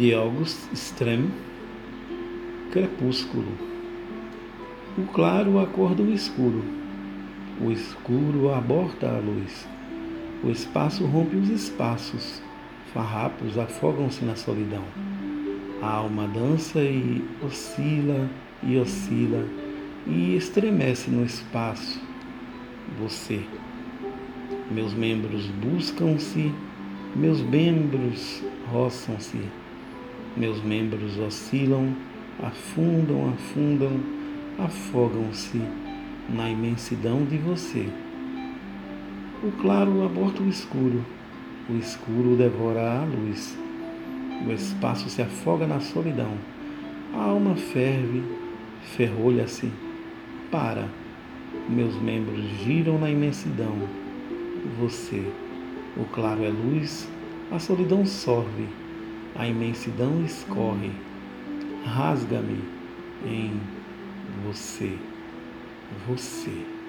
de August Strem, Crepúsculo. O claro acorda o escuro, o escuro aborta a luz, o espaço rompe os espaços, farrapos afogam-se na solidão. A alma dança e oscila e oscila e estremece no espaço. Você. Meus membros buscam-se, meus membros roçam-se, meus membros oscilam, afundam, afundam, afogam-se na imensidão de você. O claro aborta o escuro, o escuro devora a luz, o espaço se afoga na solidão, a alma ferve, ferrolha-se, para, meus membros giram na imensidão, você, o claro é luz, a solidão sorve, a imensidão escorre, rasga-me em você, você.